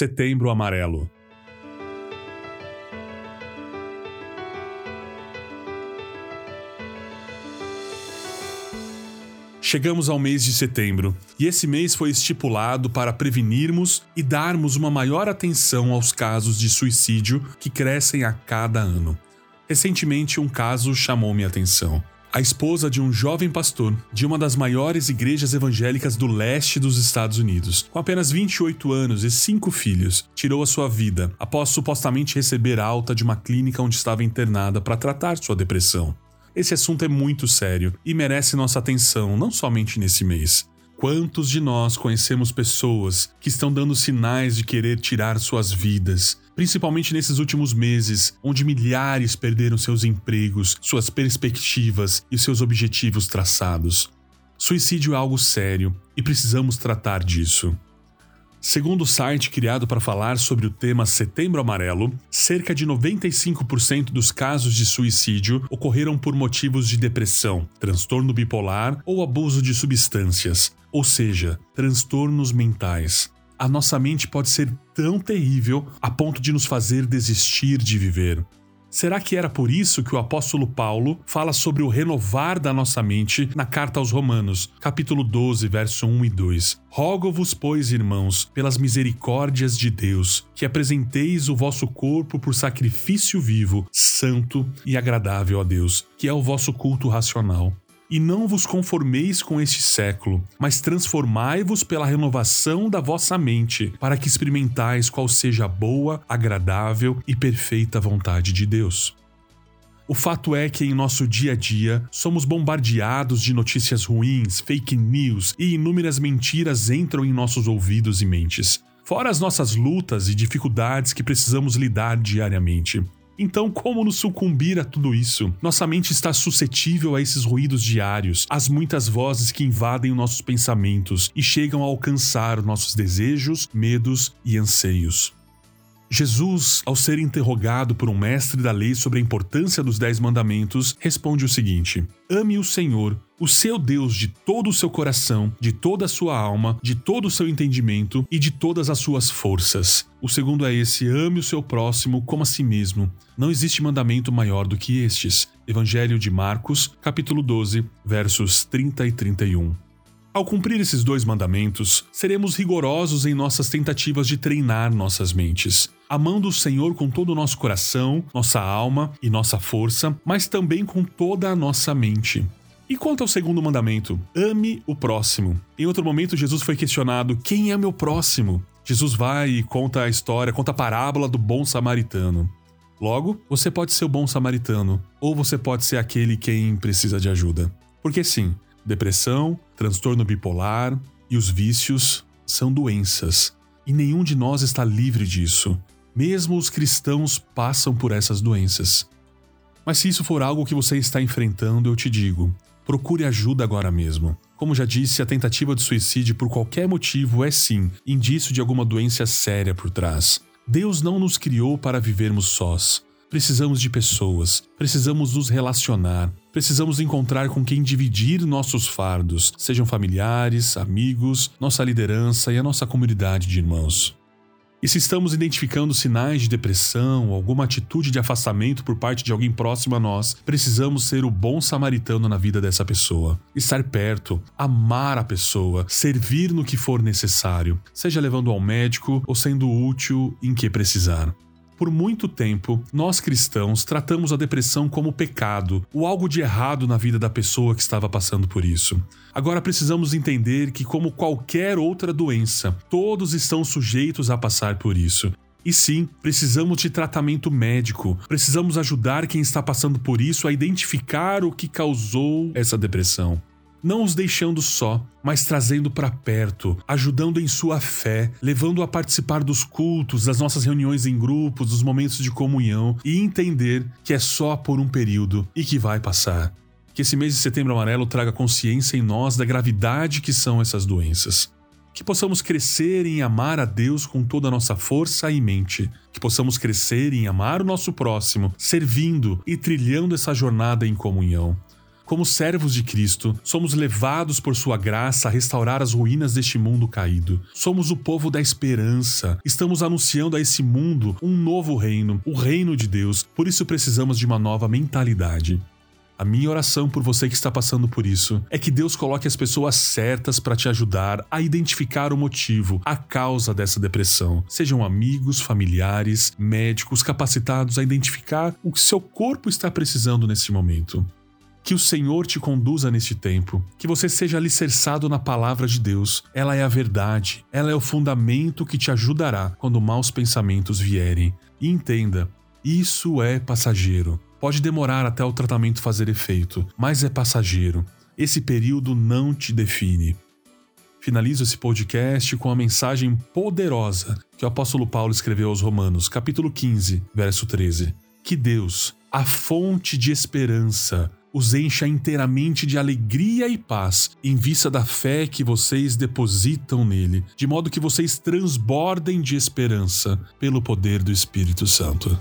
Setembro Amarelo. Chegamos ao mês de setembro, e esse mês foi estipulado para prevenirmos e darmos uma maior atenção aos casos de suicídio que crescem a cada ano. Recentemente, um caso chamou minha atenção a esposa de um jovem pastor de uma das maiores igrejas evangélicas do leste dos Estados Unidos. Com apenas 28 anos e cinco filhos, tirou a sua vida após supostamente receber alta de uma clínica onde estava internada para tratar sua depressão. Esse assunto é muito sério e merece nossa atenção não somente nesse mês. Quantos de nós conhecemos pessoas que estão dando sinais de querer tirar suas vidas, principalmente nesses últimos meses, onde milhares perderam seus empregos, suas perspectivas e seus objetivos traçados? Suicídio é algo sério e precisamos tratar disso. Segundo o site criado para falar sobre o tema Setembro Amarelo, cerca de 95% dos casos de suicídio ocorreram por motivos de depressão, transtorno bipolar ou abuso de substâncias, ou seja, transtornos mentais. A nossa mente pode ser tão terrível a ponto de nos fazer desistir de viver. Será que era por isso que o apóstolo Paulo fala sobre o renovar da nossa mente na carta aos Romanos, capítulo 12, verso 1 e 2? Rogo-vos, pois, irmãos, pelas misericórdias de Deus, que apresenteis o vosso corpo por sacrifício vivo, santo e agradável a Deus, que é o vosso culto racional. E não vos conformeis com este século, mas transformai-vos pela renovação da vossa mente, para que experimentais qual seja a boa, agradável e perfeita vontade de Deus. O fato é que em nosso dia a dia somos bombardeados de notícias ruins, fake news e inúmeras mentiras entram em nossos ouvidos e mentes. Fora as nossas lutas e dificuldades que precisamos lidar diariamente. Então, como nos sucumbir a tudo isso? Nossa mente está suscetível a esses ruídos diários, às muitas vozes que invadem nossos pensamentos e chegam a alcançar nossos desejos, medos e anseios. Jesus, ao ser interrogado por um mestre da lei sobre a importância dos Dez Mandamentos, responde o seguinte: Ame o Senhor, o seu Deus, de todo o seu coração, de toda a sua alma, de todo o seu entendimento e de todas as suas forças. O segundo é esse: ame o seu próximo como a si mesmo. Não existe mandamento maior do que estes. Evangelho de Marcos, capítulo 12, versos 30 e 31. Ao cumprir esses dois mandamentos, seremos rigorosos em nossas tentativas de treinar nossas mentes, amando o Senhor com todo o nosso coração, nossa alma e nossa força, mas também com toda a nossa mente. E quanto ao segundo mandamento, ame o próximo. Em outro momento, Jesus foi questionado: quem é meu próximo? Jesus vai e conta a história, conta a parábola do bom samaritano. Logo, você pode ser o bom samaritano, ou você pode ser aquele quem precisa de ajuda. Porque sim, Depressão, transtorno bipolar e os vícios são doenças, e nenhum de nós está livre disso. Mesmo os cristãos passam por essas doenças. Mas se isso for algo que você está enfrentando, eu te digo: procure ajuda agora mesmo. Como já disse, a tentativa de suicídio por qualquer motivo é sim indício de alguma doença séria por trás. Deus não nos criou para vivermos sós. Precisamos de pessoas, precisamos nos relacionar, precisamos encontrar com quem dividir nossos fardos, sejam familiares, amigos, nossa liderança e a nossa comunidade de irmãos. E se estamos identificando sinais de depressão, alguma atitude de afastamento por parte de alguém próximo a nós, precisamos ser o bom samaritano na vida dessa pessoa. Estar perto, amar a pessoa, servir no que for necessário, seja levando ao médico ou sendo útil em que precisar. Por muito tempo, nós cristãos tratamos a depressão como pecado, ou algo de errado na vida da pessoa que estava passando por isso. Agora precisamos entender que, como qualquer outra doença, todos estão sujeitos a passar por isso. E sim, precisamos de tratamento médico, precisamos ajudar quem está passando por isso a identificar o que causou essa depressão não os deixando só, mas trazendo para perto, ajudando em sua fé, levando a participar dos cultos, das nossas reuniões em grupos, dos momentos de comunhão e entender que é só por um período e que vai passar. Que esse mês de setembro amarelo traga consciência em nós da gravidade que são essas doenças. Que possamos crescer em amar a Deus com toda a nossa força e mente. Que possamos crescer em amar o nosso próximo, servindo e trilhando essa jornada em comunhão Como servos de Cristo, somos levados por sua graça a restaurar as ruínas deste mundo caído. Somos o povo da esperança. Estamos anunciando a esse mundo um novo reino, o reino de Deus. Por isso precisamos de uma nova mentalidade. A minha oração por você que está passando por isso é que Deus coloque as pessoas certas para te ajudar a identificar o motivo, a causa dessa depressão. Sejam amigos, familiares, médicos capacitados a identificar o que seu corpo está precisando nesse momento. Que o Senhor te conduza neste tempo, que você seja alicerçado na palavra de Deus. Ela é a verdade, ela é o fundamento que te ajudará quando maus pensamentos vierem. E entenda, isso é passageiro. Pode demorar até o tratamento fazer efeito, mas é passageiro. Esse período não te define. Finalizo esse podcast com a mensagem poderosa que o apóstolo Paulo escreveu aos Romanos, capítulo 15, verso 13. Que Deus, a fonte de esperança, os encha inteiramente de alegria e paz em vista da fé que vocês depositam nele, de modo que vocês transbordem de esperança pelo poder do Espírito Santo.